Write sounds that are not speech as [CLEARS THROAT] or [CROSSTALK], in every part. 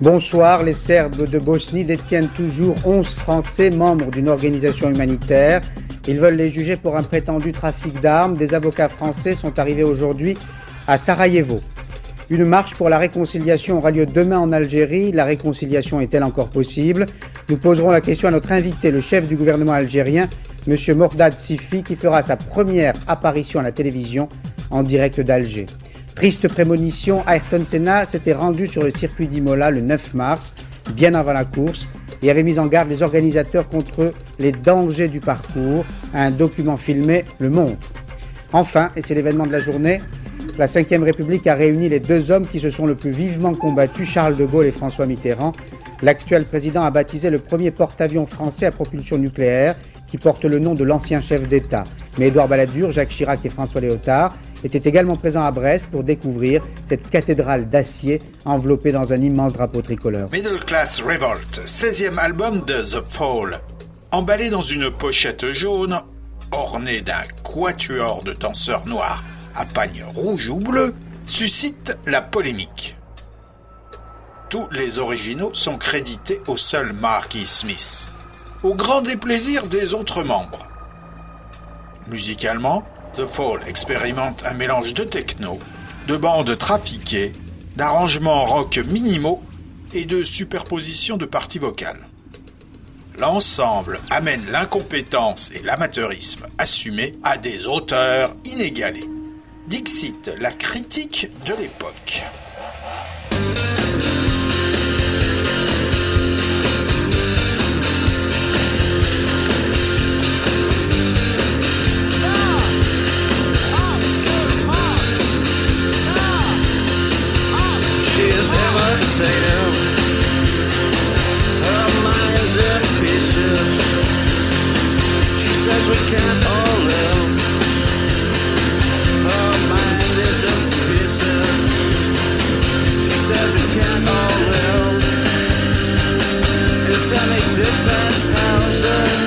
Bonsoir, les Serbes de Bosnie détiennent toujours 11 Français membres d'une organisation humanitaire. Ils veulent les juger pour un prétendu trafic d'armes. Des avocats français sont arrivés aujourd'hui à Sarajevo. Une marche pour la réconciliation aura lieu demain en Algérie. La réconciliation est-elle encore possible? Nous poserons la question à notre invité, le chef du gouvernement algérien, M. Mordad Sifi, qui fera sa première apparition à la télévision en direct d'Alger. Triste prémonition, Ayrton Senna s'était rendu sur le circuit d'Imola le 9 mars, bien avant la course, et avait mis en garde les organisateurs contre les dangers du parcours. Un document filmé le montre. Enfin, et c'est l'événement de la journée, la Ve République a réuni les deux hommes qui se sont le plus vivement combattus, Charles de Gaulle et François Mitterrand. L'actuel président a baptisé le premier porte-avions français à propulsion nucléaire qui porte le nom de l'ancien chef d'État. Mais Édouard Balladur, Jacques Chirac et François Léotard était également présent à Brest pour découvrir cette cathédrale d'acier enveloppée dans un immense drapeau tricolore. Middle Class Revolt, 16e album de The Fall. Emballé dans une pochette jaune, orné d'un quatuor de danseurs noirs à pagne rouge ou bleu, suscite la polémique. Tous les originaux sont crédités au seul Marquis Smith, au grand déplaisir des autres membres. Musicalement, The Fall expérimente un mélange de techno, de bandes trafiquées, d'arrangements rock minimaux et de superposition de parties vocales. L'ensemble amène l'incompétence et l'amateurisme assumés à des auteurs inégalés. Dixit, la critique de l'époque. Sam. Her mind's in pieces. She says we can't all live. Her mind is in pieces. She says we can't all live. It's semi-detached houses.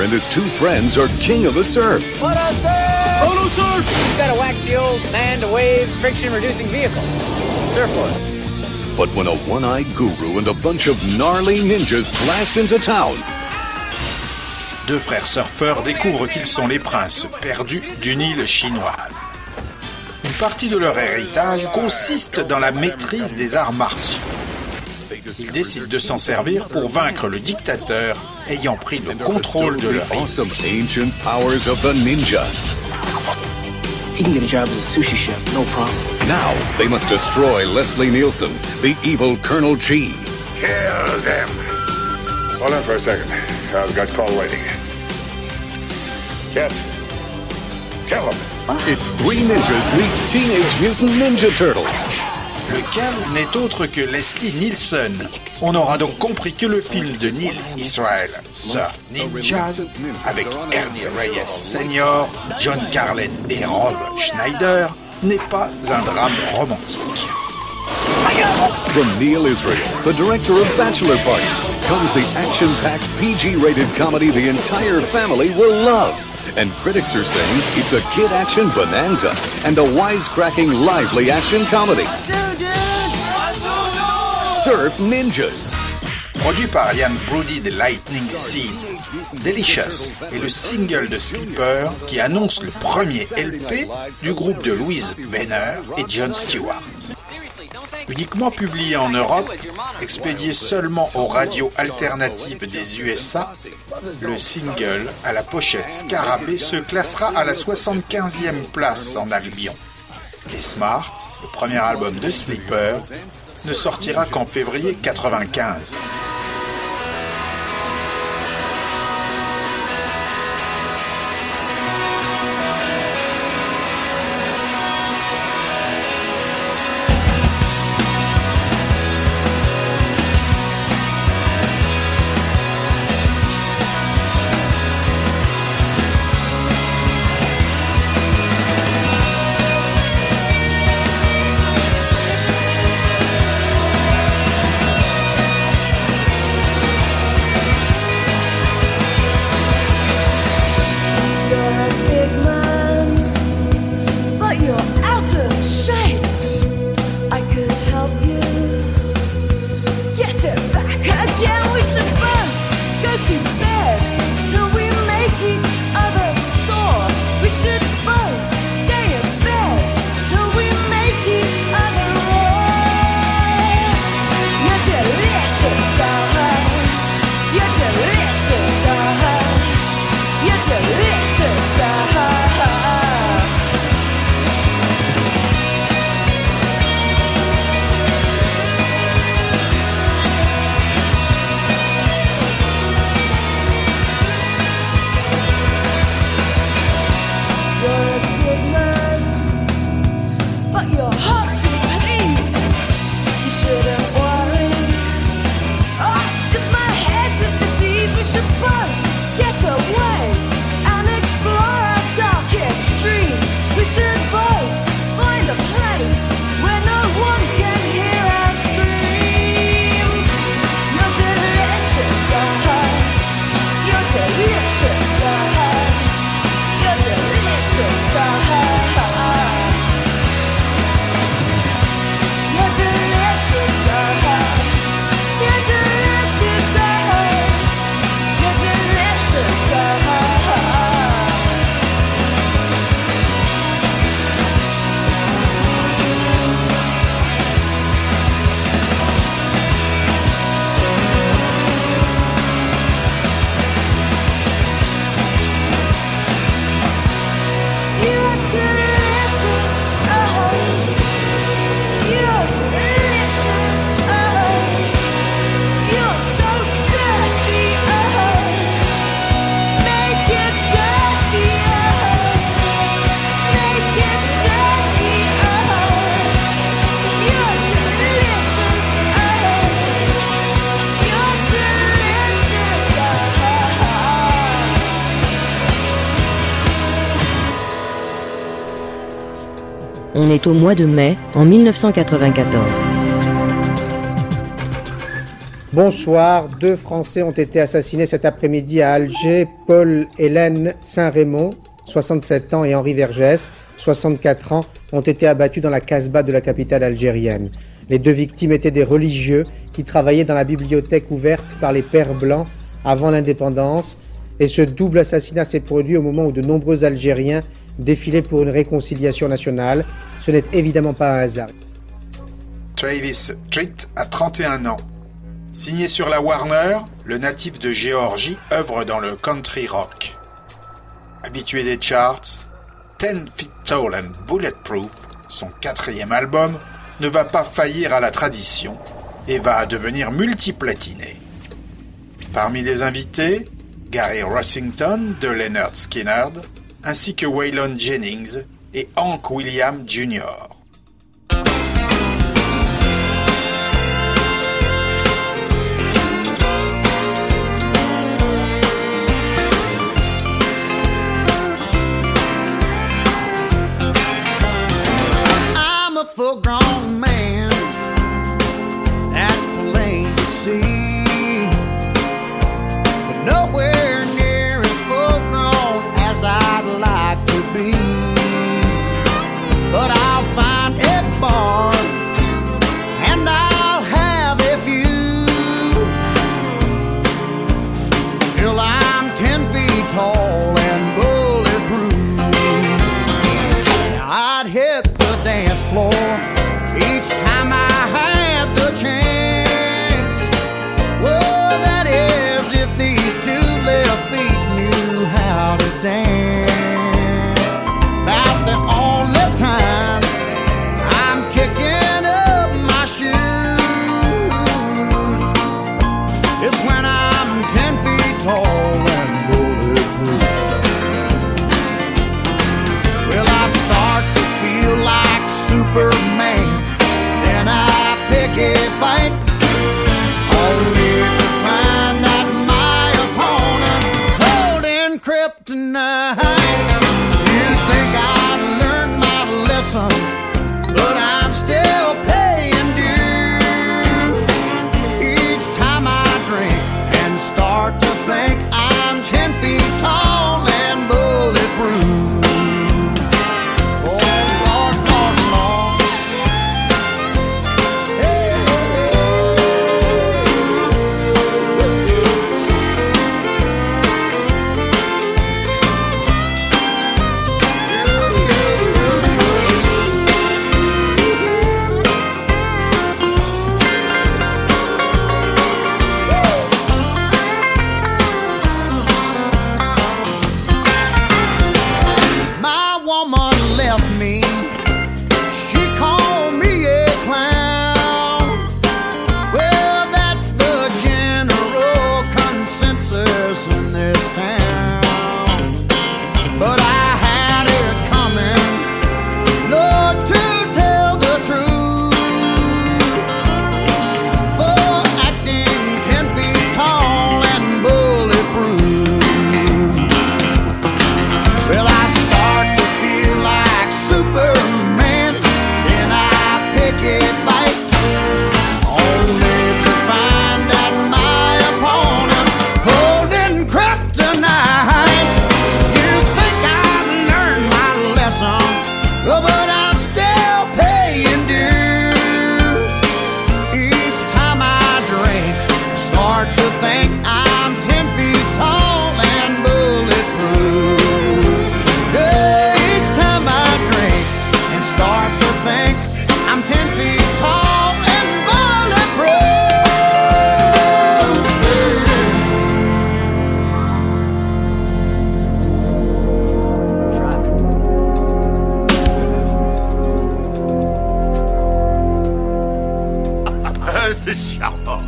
Schneider and his two friends are king of the surf. What up, sir? Photo surf! He's got a waxy old man-to-wave friction-reducing vehicle. Surfboard. But when a one-eyed guru and a bunch of gnarly ninjas blast into town, Deux frères surfeurs découvrent qu'ils sont les princes perdus d'une île chinoise. Une partie de leur héritage consiste dans la maîtrise des arts martiaux. Ils décident de s'en servir pour vaincre le dictateur ayant pris le contrôle de leur the awesome ancient powers of the ninja. He can get a job as a sushi chef, no problem. Now they must destroy Leslie Nielsen, the evil Colonel G. Kill them. Hold on for a second. I've got call waiting. Yes. Kill them. It's Three Ninjas meets Teenage Mutant Ninja Turtles. Lequel n'est autre que Leslie Nielsen. On aura donc compris que le film de Neil Israel, Surf Ninjas, avec Ernie Reyes Sr., John Carlin et Rob Schneider, n'est pas un drame romantique. From Neil Israel, the director of Bachelor Party, comes the action-packed PG-rated comedy the entire family will love. And critics are saying it's a kid action bonanza and a wisecracking, lively action comedy. Surf Ninjas. Produit par Ian Brody de Lightning Seeds, Delicious est le single de Sleeper qui annonce le premier LP du groupe de Louise Benner et John Stewart. Uniquement publié en Europe, expédié seulement aux radios alternatives des USA, le single à la pochette scarabée se classera à la 75e place en Albion. Et Smart, le premier album de Sleeper, ne sortira qu'en février 95. Au mois de mai, en 1994. Bonsoir, deux Français ont été assassinés cet après-midi à Alger, Paul Hélène Saint-Raymond, 67 ans, et Henri Vergès, 64 ans, ont été abattus dans la Casbah de la capitale algérienne. Les deux victimes étaient des religieux qui travaillaient dans la bibliothèque ouverte par les Pères Blancs avant l'indépendance, et ce double assassinat s'est produit au moment où de nombreux Algériens défilaient pour une réconciliation nationale. Ce n'est évidemment pas un hasard. Travis Street a 31 ans. Signé sur la Warner, le natif de Géorgie œuvre dans le country rock. Habitué des charts, Ten Feet Tall and Bulletproof, son quatrième album, ne va pas faillir à la tradition et va devenir multiplatiné. Parmi les invités, Gary Rossington de Leonard Skinner, ainsi que Waylon Jennings et Hank William Jr. C'est charmant.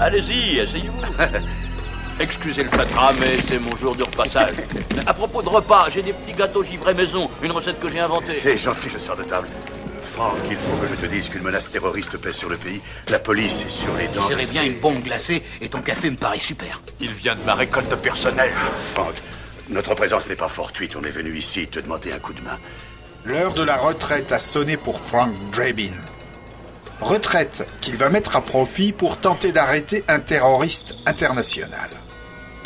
Allez-y, asseyez-vous. [LAUGHS] Excusez le fatras, mais c'est mon jour de repassage. [LAUGHS] À propos de repas, j'ai des petits gâteaux givrés maison, une recette que j'ai inventée. C'est gentil, je sors de table. Franck, il faut que je te dise qu'une menace terroriste pèse sur le pays. La police est sur les dents. J'irais bien une bombe glacée et ton café me paraît super. Il vient de ma récolte personnelle. Franck, notre présence n'est pas fortuite. On est venu ici te demander un coup de main. L'heure de la retraite a sonné pour Frank Drabin. Retraite qu'il va mettre à profit pour tenter d'arrêter un terroriste international.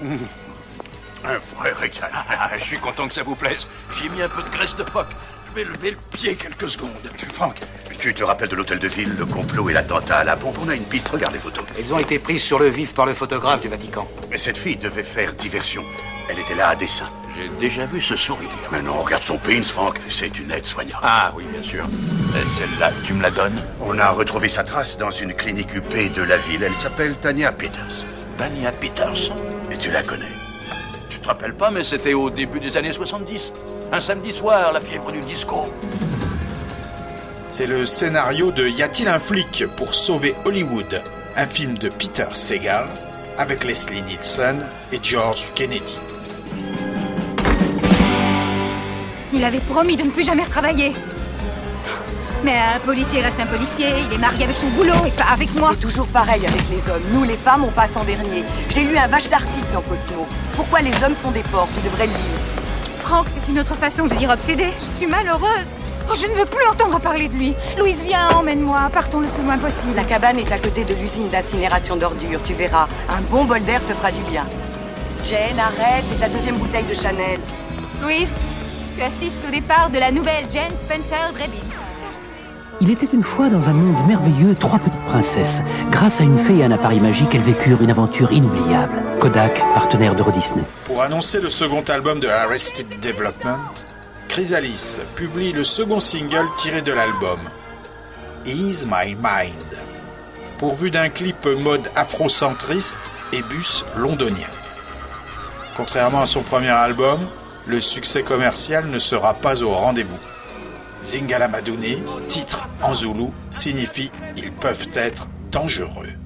Un vrai régal. Ah, je suis content que ça vous plaise. J'ai mis un peu de graisse de phoque. Je vais lever le pied quelques secondes. Franck, tu te rappelles de l'hôtel de ville, le complot et l'attentat à la bombe On a une piste, regarde les photos. Elles ont été prises sur le vif par le photographe du Vatican. Mais cette fille devait faire diversion. Elle était là à dessein. J'ai déjà vu ce sourire. Mais non, regarde son pins, Franck. C'est une aide-soignante. Ah oui, bien sûr. Et celle-là, tu me la donnes? On a retrouvé sa trace dans une clinique UP de la ville. Elle s'appelle Tania Peters. Tania Peters? Et tu la connais Tu te rappelles pas, mais c'était au début des années 70. Un samedi soir, la fièvre du disco. C'est le scénario de Y a-t-il un flic pour sauver Hollywood? Un film de Peter Segal avec Leslie Nielsen et George Kennedy. Il avait promis de ne plus jamais retravailler. Mais un policier reste un policier, il est marié avec son boulot et pas avec moi. C'est toujours pareil avec les hommes. Nous, les femmes, on passe en dernier. J'ai lu un vache d'article dans Cosmo. Pourquoi les hommes sont des porcs Tu devrais le lire. Franck, c'est une autre façon de dire obsédé. Je suis malheureuse. Oh, je ne veux plus entendre parler de lui. Louise, viens, emmène-moi. Partons le plus loin possible. La cabane est à côté de l'usine d'incinération d'ordures. Tu verras. Un bon bol d'air te fera du bien. Jane, arrête. C'est ta deuxième bouteille de Chanel. Louise, tu assistes au départ de la nouvelle Jane Spencer Drebin. Il était une fois dans un monde merveilleux trois petites princesses. Grâce à une fée et un appareil magique, elles vécurent une aventure inoubliable. Kodak, partenaire d'Euro Disney. Pour annoncer le second album de Arrested Development, Chrysalis publie le second single tiré de l'album, Ease My Mind, pourvu d'un clip mode afrocentriste et bus londonien. Contrairement à son premier album, le succès commercial ne sera pas au rendez-vous. Zingala Madouni, titre en zoulou, signifie ils peuvent être dangereux.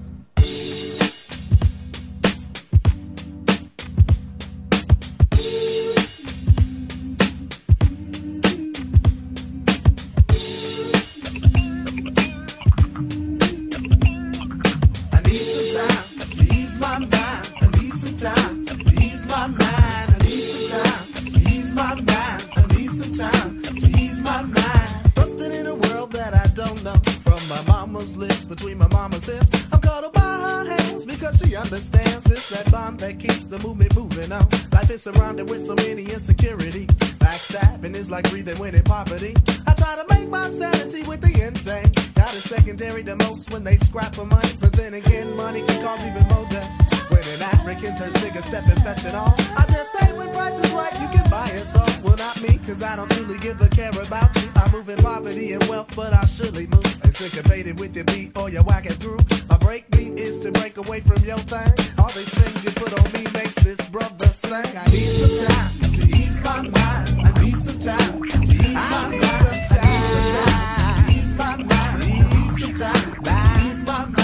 All. I just say when price is right, you can buy it. So, well, not me, cause I don't truly give a care about you. I move in poverty and wealth, but I surely move. Syncopated with your beat or your whack ass groove. My break beat is to break away from your thing. All these things you put on me makes this brother sing. I need some time to ease my mind. I need some time to ease my mind. I need some time to ease my mind. I need some time to ease my mind.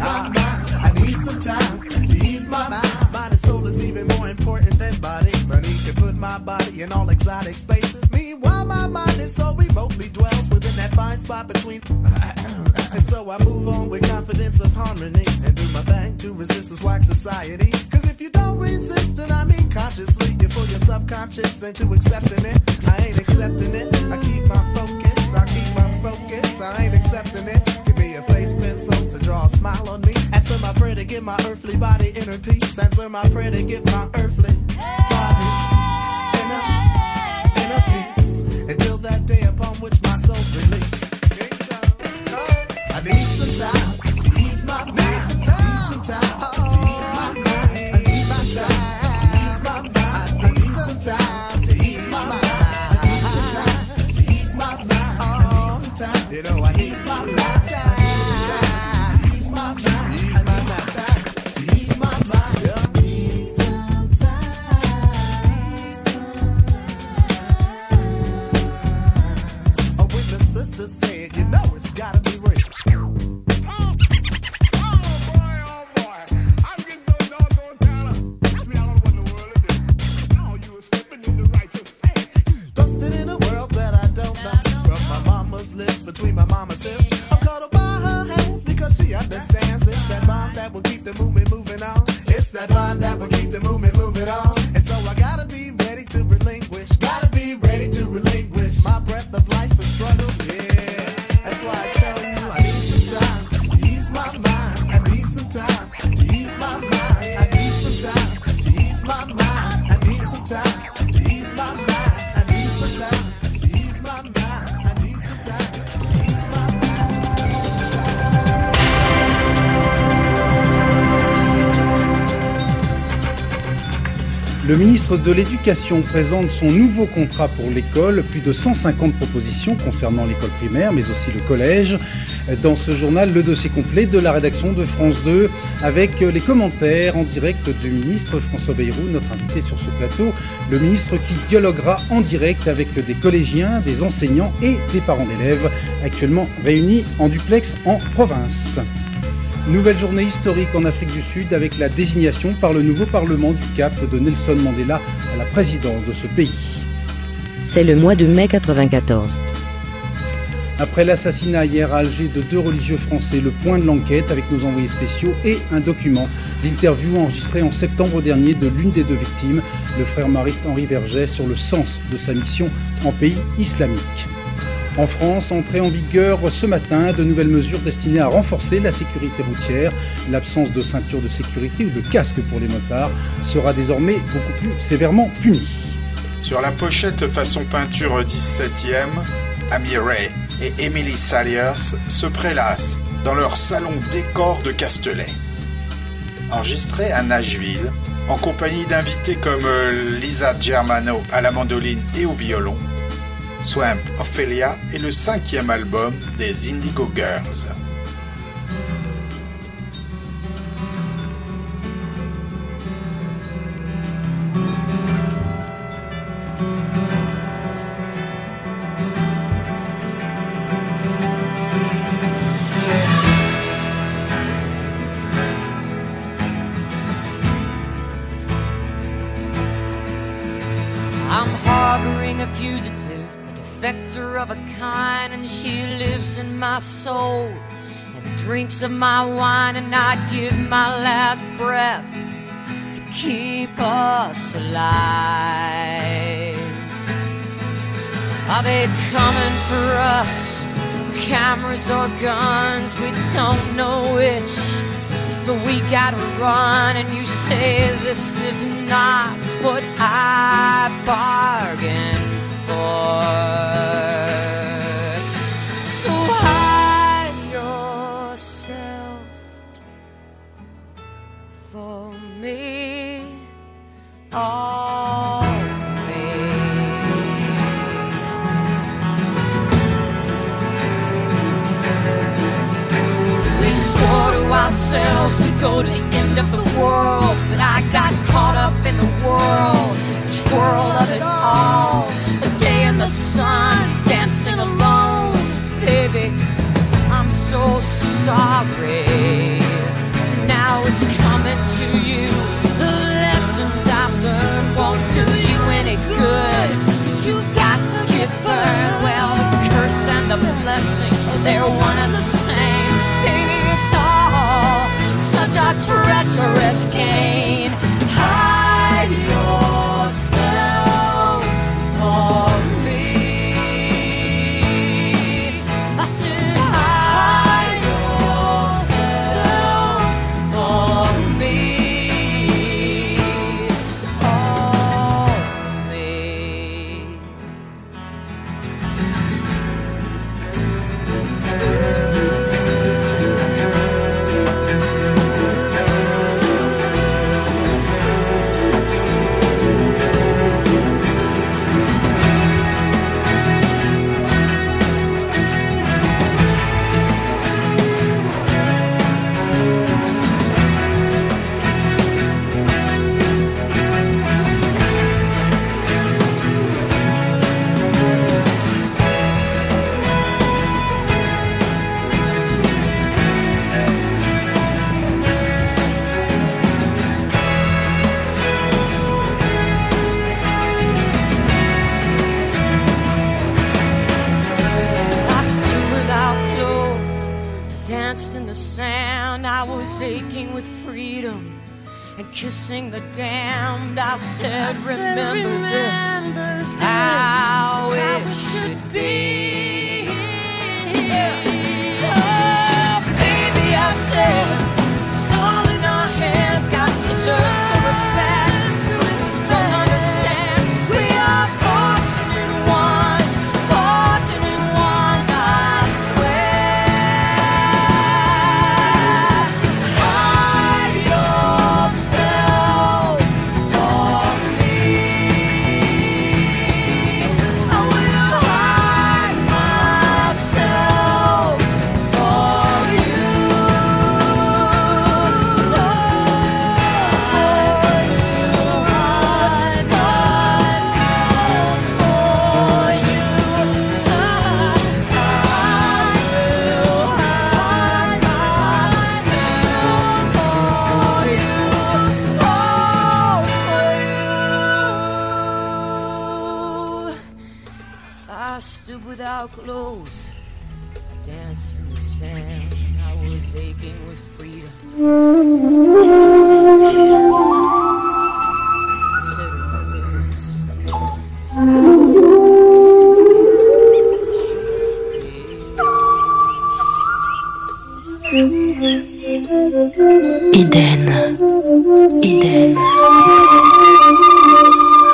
I need some time to ease my mind. Mind and soul is even more important than body. Money can put my body in all exotic spaces. Meanwhile, my mind is so remotely dwells within that fine spot between. [CLEARS THROAT] And so I move on with confidence of harmony and do my thing to resist this whack society. Cause if you don't resist, then I mean consciously, you fool your subconscious into accepting it. I ain't accepting it. I keep my focus. I keep my focus. I ain't accepting it. Draw a smile on me. Answer my prayer to give my earthly body inner peace. Answer my prayer to give my earthly body inner, inner peace. Until that day upon which my soul's released. I need some time to ease my mind. Need some time to ease my mind. I need some time to ease my mind. I need some time to ease my mind. I need some time. You know I need my mind. to say it. You know it's gotta de l'Éducation présente son nouveau contrat pour l'école, plus de 150 propositions concernant l'école primaire, mais aussi le collège. Dans ce journal, le dossier complet de la rédaction de France 2, avec les commentaires en direct du ministre François Bayrou, notre invité sur ce plateau, le ministre qui dialoguera en direct avec des collégiens, des enseignants et des parents d'élèves, actuellement réunis en duplex en province. Nouvelle journée historique en Afrique du Sud avec la désignation par le nouveau Parlement du Cap de Nelson Mandela à la présidence de ce pays. C'est le mois de mai 94. Après l'assassinat hier à Alger de deux religieux français, le point de l'enquête avec nos envoyés spéciaux et un document d'interview enregistré en septembre dernier de l'une des deux victimes, le frère mariste Henri Verget, sur le sens de sa mission en pays islamique. En France, entrée en vigueur ce matin de nouvelles mesures destinées à renforcer la sécurité routière. L'absence de ceinture de sécurité ou de casque pour les motards sera désormais beaucoup plus sévèrement punie. Sur la pochette façon peinture 17e, Amy Ray et Emily Saliers se prélassent dans leur salon décor de Castelet. Enregistré à Nashville, en compagnie d'invités comme euh, Lisa Germano à la mandoline et au violon, Swamp Ophelia est le cinquième album des Indigo Girls. She lives in my soul and drinks of my wine, and I'd give my last breath to keep us alive. Are they coming for us? Cameras or guns, we don't know which. But we gotta run, and you say this is not what I bargained for. All We swore to ourselves we'd go to the end of the world, but I got caught up in the whirl, twirl of it all. A day in the sun, dancing alone, baby. I'm so sorry. They're one and the same. Baby, it's all such a treacherous game. With freedom and kissing the damned. I said, remember, this, how it should be.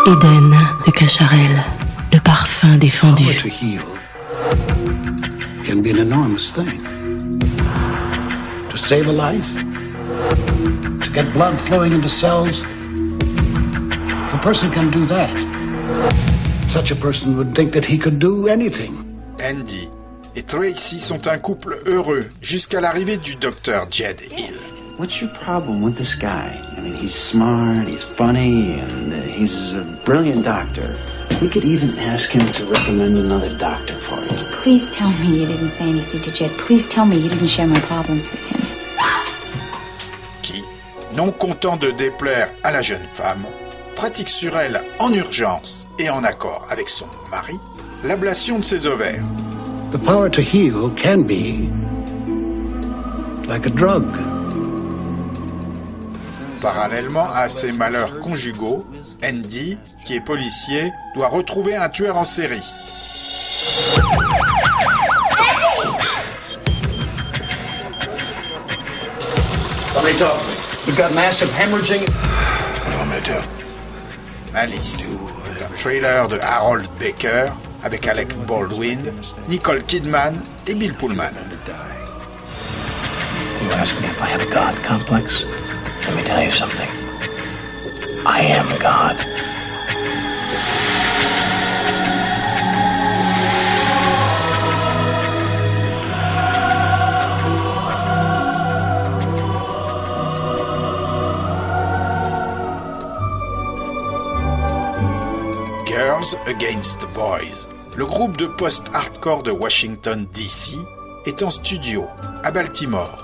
Eden de Cacharel. Le parfum défendu. can be an enormous thing. To save a life, to get blood flowing into cells, if a person can do that, such a person would think that he could do anything. Andy et Tracy sont un couple heureux jusqu'à l'arrivée du docteur Jed Hill. What's your problem with this guy? He's smart, he's funny, and uh, he's a brilliant doctor. We could even ask him to recommend another doctor for you. Please tell me you didn't say anything to Jed. Please tell me you didn't share my problems with him. qui, non content de déplaire à la jeune femme, pratique sur elle en urgence et en accord avec son mari l'ablation de ses ovaires. The power to heal can be like a drug. Parallèlement à ses malheurs conjugaux, Andy, qui est policier, doit retrouver un tueur en série. Malice est un trailer de Harold Baker avec Alec Baldwin, Nicole Kidman et Bill Pullman. You ask me if I have a God complex? Let me tell you something. I am God. Girls Against Boys, le groupe de post-hardcore de Washington, D.C., est en studio à Baltimore,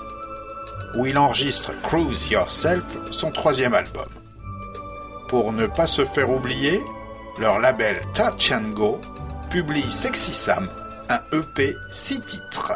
où il enregistre Cruise Yourself, son troisième album. Pour ne pas se faire oublier, leur label Touch and Go publie Sexy Sam, un EP six titres.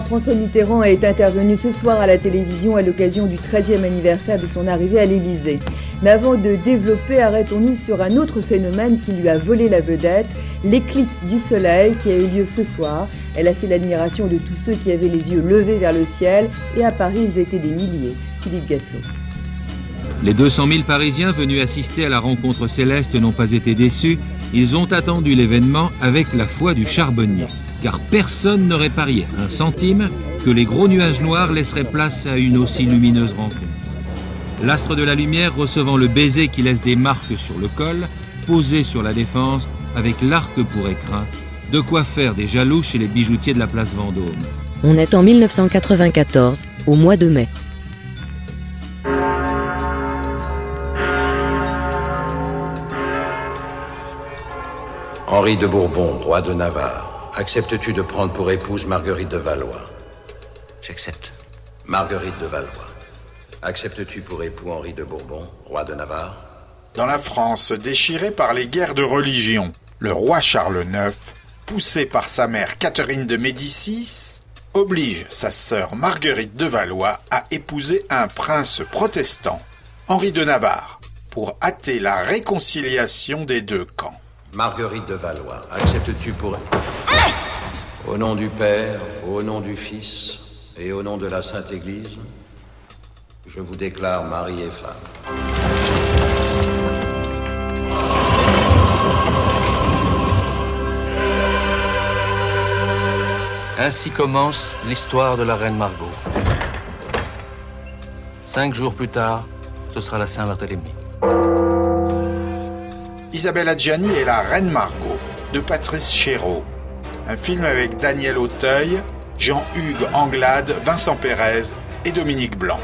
François Mitterrand est intervenu ce soir à la télévision à l'occasion du 13e anniversaire de son arrivée à l'Élysée. Mais avant de développer, arrêtons-nous sur un autre phénomène qui lui a volé la vedette, l'éclipse du soleil qui a eu lieu ce soir. Elle a fait l'admiration de tous ceux qui avaient les yeux levés vers le ciel et à Paris ils étaient des milliers. Philippe Gassot. Les 200 000 Parisiens venus assister à la rencontre céleste n'ont pas été déçus. Ils ont attendu l'événement avec la foi du charbonnier. Car personne n'aurait parié un centime que les gros nuages noirs laisseraient place à une aussi lumineuse rencontre. L'astre de la lumière recevant le baiser qui laisse des marques sur le col, posé sur la défense, avec l'arc pour écrin, de quoi faire des jaloux chez les bijoutiers de la place Vendôme. On est en 1994, au mois de mai. Henri de Bourbon, roi de Navarre, acceptes-tu de prendre pour épouse Marguerite de Valois J'accepte. Marguerite de Valois, acceptes-tu pour époux Henri de Bourbon, roi de Navarre Dans la France déchirée par les guerres de religion, le roi Charles IX, poussé par sa mère Catherine de Médicis, oblige sa sœur Marguerite de Valois à épouser un prince protestant, Henri de Navarre, pour hâter la réconciliation des deux camps. Marguerite de Valois, acceptes-tu pour... Au nom du Père, au nom du Fils et au nom de la Sainte Église, je vous déclare mari et femme. Ainsi commence l'histoire de la reine Margot. Cinq jours plus tard, ce sera la Saint-Barthélemy. Isabelle Adjani et la Reine Margot de Patrice Chéreau. Un film avec Daniel Auteuil, Jean-Hugues Anglade, Vincent Pérez et Dominique Blanc.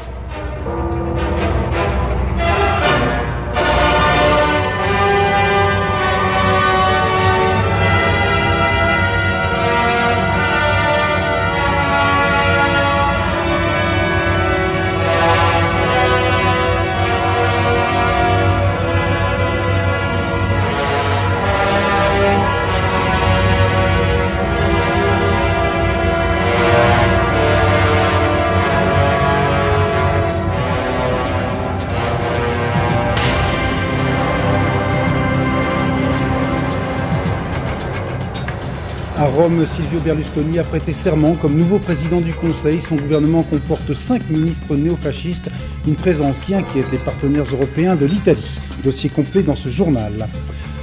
Rome, Silvio Berlusconi a prêté serment comme nouveau président du Conseil. Son gouvernement comporte cinq ministres néofascistes, une présence qui inquiète les partenaires européens de l'Italie. Dossier complet dans ce journal.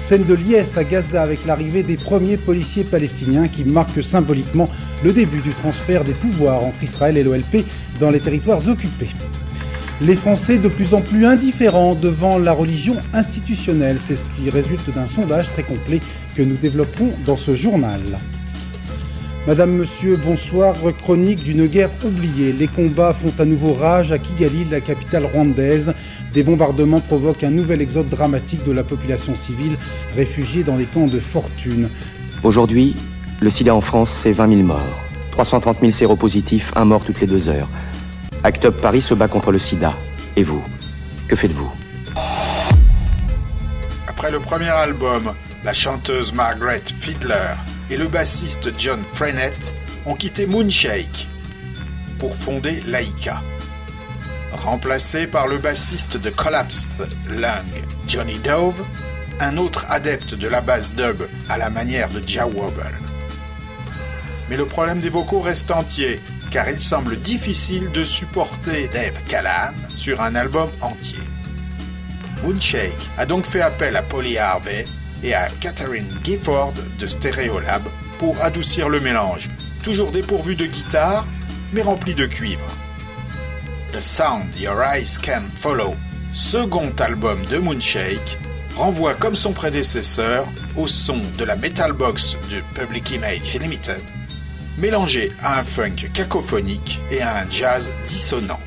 Scène de liesse à Gaza avec l'arrivée des premiers policiers palestiniens qui marquent symboliquement le début du transfert des pouvoirs entre Israël et l'OLP dans les territoires occupés. Les Français de plus en plus indifférents devant la religion institutionnelle, c'est ce qui résulte d'un sondage très complet que nous développerons dans ce journal. Madame, Monsieur, bonsoir. Chronique d'une guerre oubliée. Les combats font à nouveau rage à Kigali, la capitale rwandaise. Des bombardements provoquent un nouvel exode dramatique de la population civile réfugiée dans les camps de fortune. Aujourd'hui, le sida en France, c'est 20 000 morts. 330 000 séropositifs, un mort toutes les deux heures. Act Up Paris se bat contre le sida. Et vous Que faites-vous? Après le premier album, la chanteuse Margaret Fiedler et le bassiste John Frenette ont quitté Moonshake pour fonder Laika. Remplacé par le bassiste de Collapsed Lung, Johnny Dove, un autre adepte de la basse dub à la manière de Jah Wobble. Mais le problème des vocaux reste entier, car il semble difficile de supporter Dave Callahan sur un album entier. Moonshake a donc fait appel à Polly Harvey et à Catherine Gifford de Stereolab pour adoucir le mélange, toujours dépourvu de guitare, mais rempli de cuivre. The Sound Your Eyes Can Follow, second album de Moonshake, renvoie comme son prédécesseur au son de la Metal Box de Public Image Limited, mélangé à un funk cacophonique et à un jazz dissonant.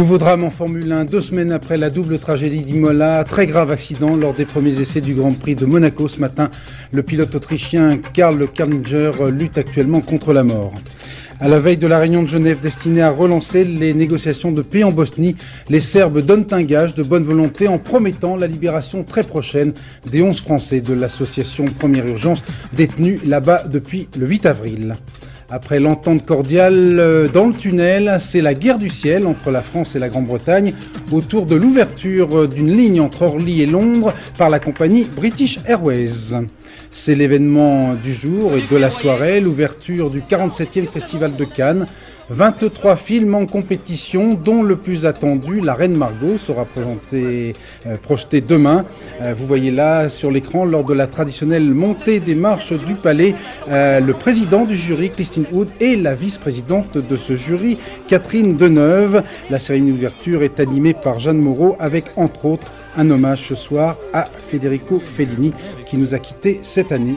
Nouveau drame en Formule 1, deux semaines après la double tragédie d'Imola, très grave accident lors des premiers essais du Grand Prix de Monaco ce matin. Le pilote autrichien Karl Karlinger lutte actuellement contre la mort. À la veille de la réunion de Genève destinée à relancer les négociations de paix en Bosnie, les Serbes donnent un gage de bonne volonté en promettant la libération très prochaine des 11 Français de l'association Première Urgence détenus là-bas depuis le 8 avril. Après l'entente cordiale euh, dans le tunnel, c'est la guerre du ciel entre la France et la Grande-Bretagne autour de l'ouverture euh, d'une ligne entre Orly et Londres par la compagnie British Airways. C'est l'événement du jour et de la soirée, l'ouverture du 47e Festival de Cannes. 23 films en compétition, dont le plus attendu, La Reine Margot, sera présenté, euh, projeté demain. Euh, vous voyez là sur l'écran, lors de la traditionnelle montée des marches du palais, euh, le président du jury, Christine Hood, et la vice-présidente de ce jury, Catherine Deneuve. La cérémonie d'ouverture est animée par Jeanne Moreau, avec entre autres un hommage ce soir à Federico Fellini, qui nous a quittés cette année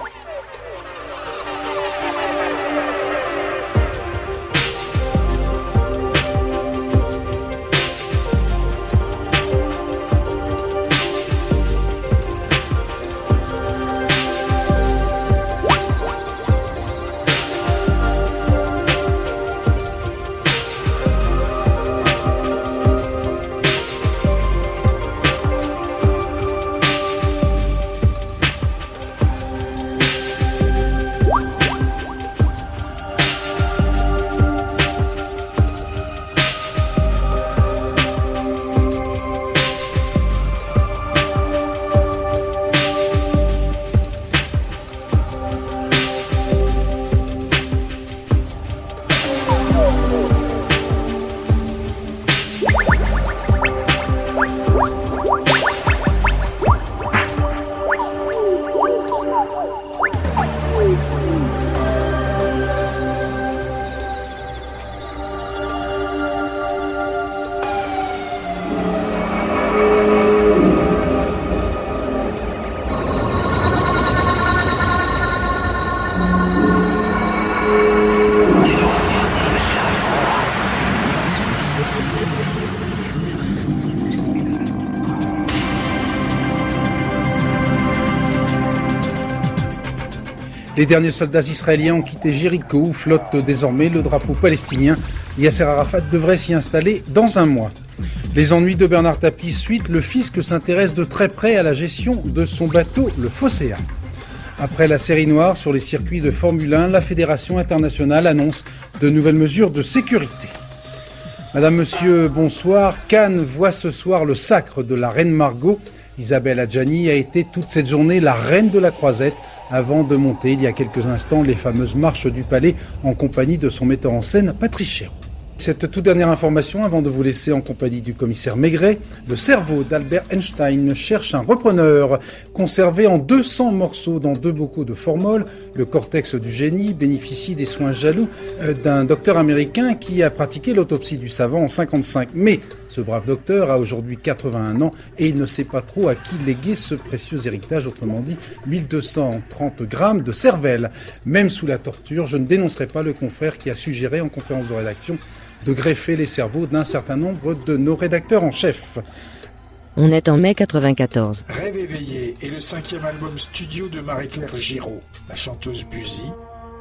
Les derniers soldats israéliens ont quitté Jéricho où flotte désormais le drapeau palestinien. Yasser Arafat devrait s'y installer dans un mois. Les ennuis de Bernard Tapie suite, le fisc s'intéresse de très près à la gestion de son bateau, le Phocéa. Après la série noire sur les circuits de Formule 1, la Fédération internationale annonce de nouvelles mesures de sécurité. Madame, Monsieur, bonsoir. Cannes voit ce soir le sacre de la reine Margot. Isabelle Adjani a été toute cette journée la reine de la croisette avant de monter il y a quelques instants les fameuses marches du palais en compagnie de son metteur en scène Patrice Chéreau. Cette toute dernière information avant de vous laisser en compagnie du commissaire Maigret, le cerveau d'Albert Einstein cherche un repreneur conservé en 200 morceaux dans deux bocaux de formol. Le cortex du génie bénéficie des soins jaloux euh, d'un docteur américain qui a pratiqué l'autopsie du savant en 55. Mais ce brave docteur a aujourd'hui 81 ans et il ne sait pas trop à qui léguer ce précieux héritage, autrement dit 1230 grammes de cervelle. Même sous la torture, je ne dénoncerai pas le confrère qui a suggéré en conférence de rédaction de greffer les cerveaux d'un certain nombre de nos rédacteurs en chef. On est en mai 94. Rêve éveillé est le cinquième album studio de Marie-Claire Giraud, la chanteuse Buzy,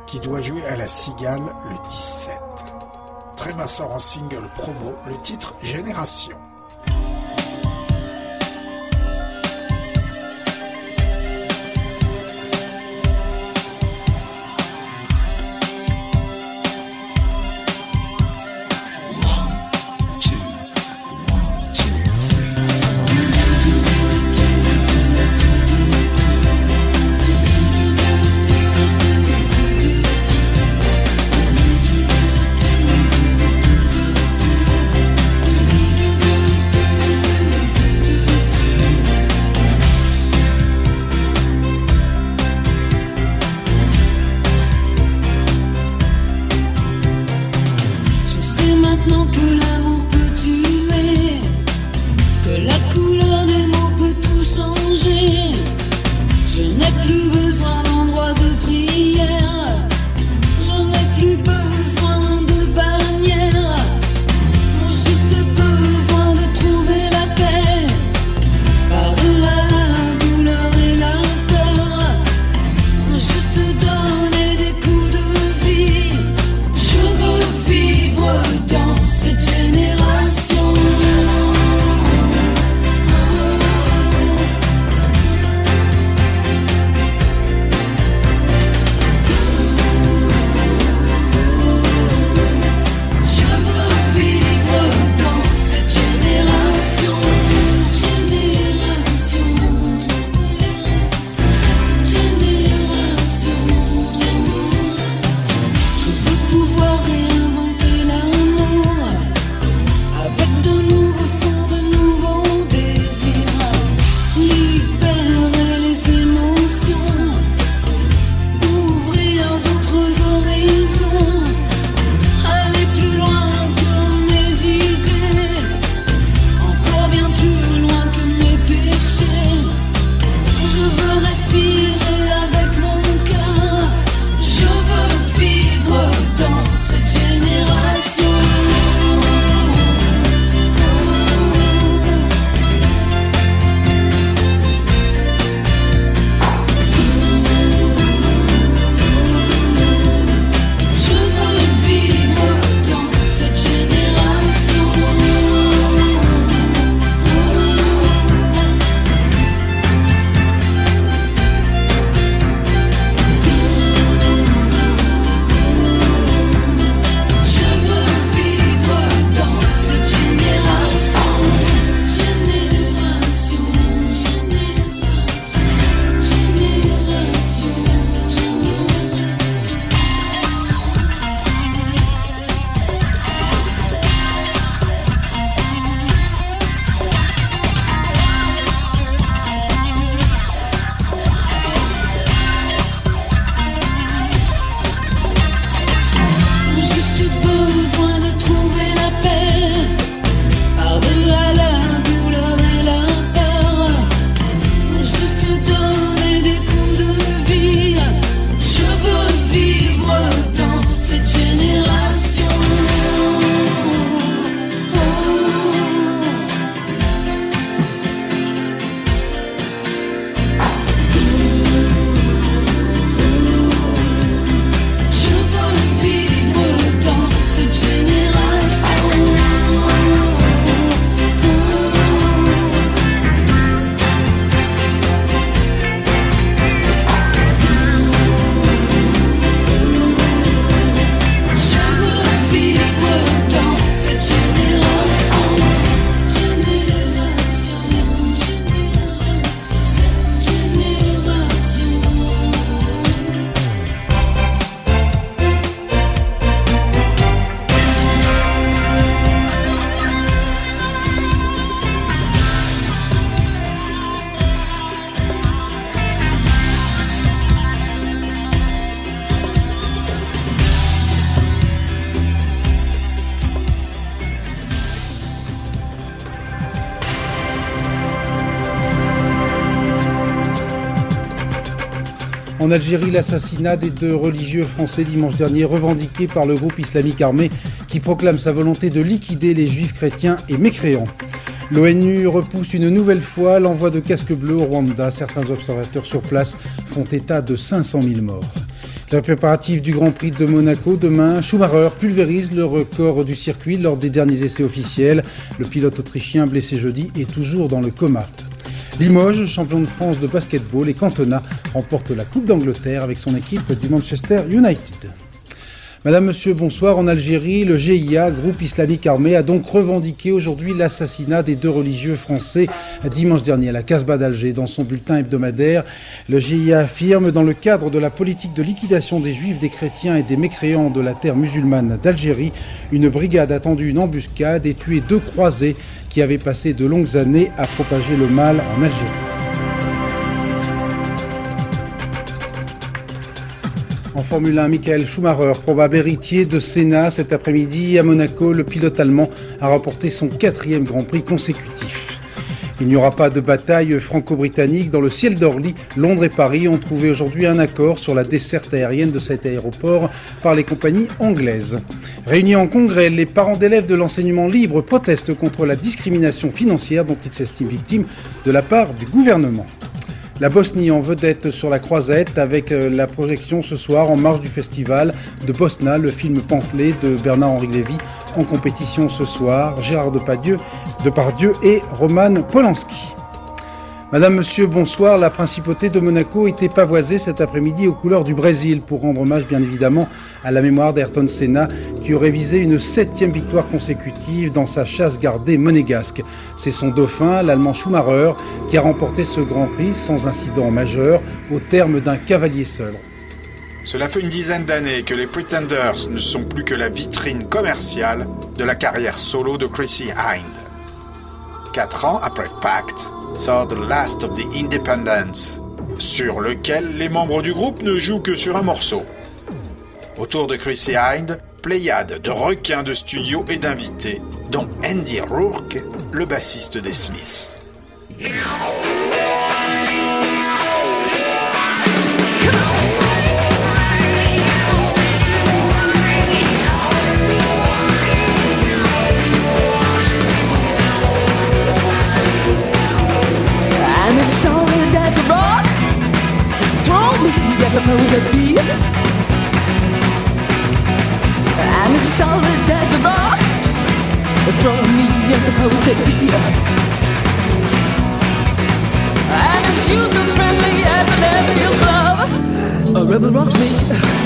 qui doit jouer à la Cigale le 17. Tréma sort en single promo le titre Génération. Algérie, l'assassinat des deux religieux français dimanche dernier revendiqué par le groupe islamique armé qui proclame sa volonté de liquider les juifs chrétiens et mécréants. L'ONU repousse une nouvelle fois l'envoi de casques bleus au Rwanda. Certains observateurs sur place font état de 500 000 morts. Les préparatifs du Grand Prix de Monaco demain, Schumacher pulvérise le record du circuit lors des derniers essais officiels. Le pilote autrichien blessé jeudi est toujours dans le coma. Limoges, champion de France de basketball, et Cantona remporte la Coupe d'Angleterre avec son équipe du Manchester United. Madame, Monsieur, bonsoir. En Algérie, le GIA, groupe islamique armé, a donc revendiqué aujourd'hui l'assassinat des deux religieux français dimanche dernier à la Casbah d'Alger. Dans son bulletin hebdomadaire, le GIA affirme, dans le cadre de la politique de liquidation des juifs, des chrétiens et des mécréants de la terre musulmane d'Algérie, une brigade a tendu une embuscade et tué deux croisés qui avaient passé de longues années à propager le mal en Algérie. En Formule 1, Michael Schumacher, probable héritier de Senna, cet après-midi à Monaco, le pilote allemand a remporté son quatrième Grand Prix consécutif. Il n'y aura pas de bataille franco-britannique. Dans le ciel d'Orly, Londres et Paris ont trouvé aujourd'hui un accord sur la desserte aérienne de cet aéroport par les compagnies anglaises. Réunis en congrès, les parents d'élèves de l'enseignement libre protestent contre la discrimination financière dont ils s'estiment victimes de la part du gouvernement. La Bosnie en vedette sur la croisette avec euh, la projection ce soir en marge du festival de Bosna, le film pamphlet de Bernard-Henri Lévy en compétition ce soir, Gérard Depardieu, Depardieu et Roman Polanski. Madame, Monsieur, bonsoir. La principauté de Monaco était pavoisée cet après-midi aux couleurs du Brésil pour rendre hommage, bien évidemment, à la mémoire d'Ayrton Senna, qui aurait visé une septième victoire consécutive dans sa chasse gardée monégasque. C'est son dauphin, l'Allemand Schumacher, qui a remporté ce Grand Prix sans incident majeur, au terme d'un cavalier seul. Cela fait une dizaine d'années que les Pretenders ne sont plus que la vitrine commerciale de la carrière solo de Chrissy Hind. Quatre ans après Pact, The Last of the Independents, sur lequel les membres du groupe ne jouent que sur un morceau. Autour de Chrissy Hind, pléiade de requins de studio et d'invités, dont Andy Rourke, le bassiste des Smiths. I'm as solid as a rock. Throw me at the pose at me. I'm as solid as a rock. Throw me at the at me. I'm as user friendly as an aerial glove. A rebel rock me.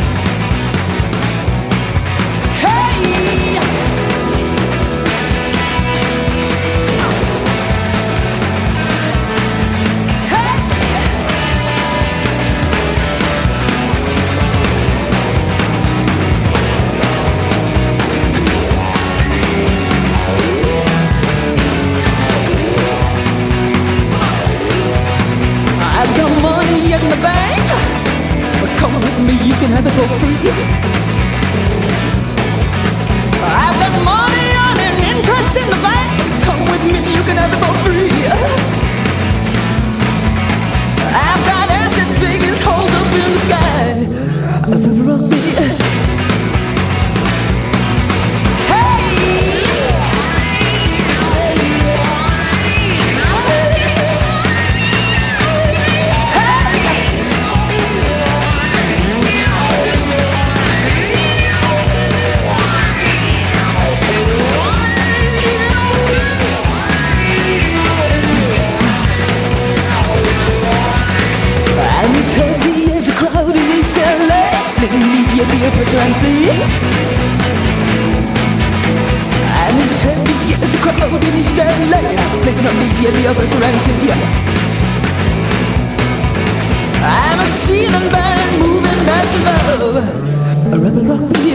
A rebel rock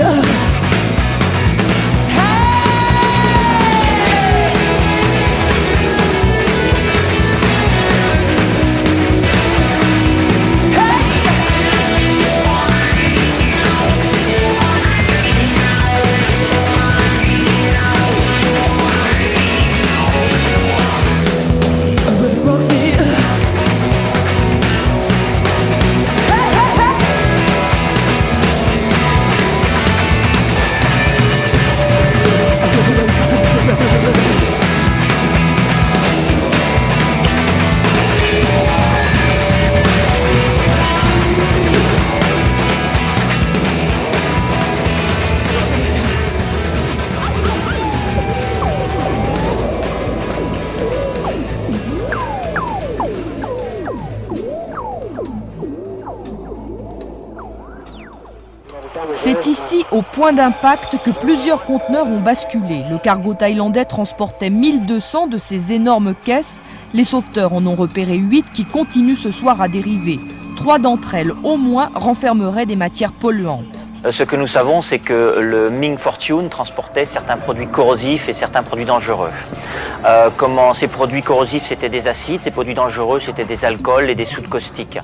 point d'impact, que plusieurs conteneurs ont basculé. Le cargo thaïlandais transportait 1200 de ces énormes caisses. Les sauveteurs en ont repéré 8 qui continuent ce soir à dériver. Trois d'entre elles, au moins, renfermeraient des matières polluantes. Euh, Ce que nous savons, c'est que le Ming Fortune transportait certains produits corrosifs et certains produits dangereux. Euh, comment ces produits corrosifs, c'était des acides, ces produits dangereux, c'était des alcools et des soudes caustiques.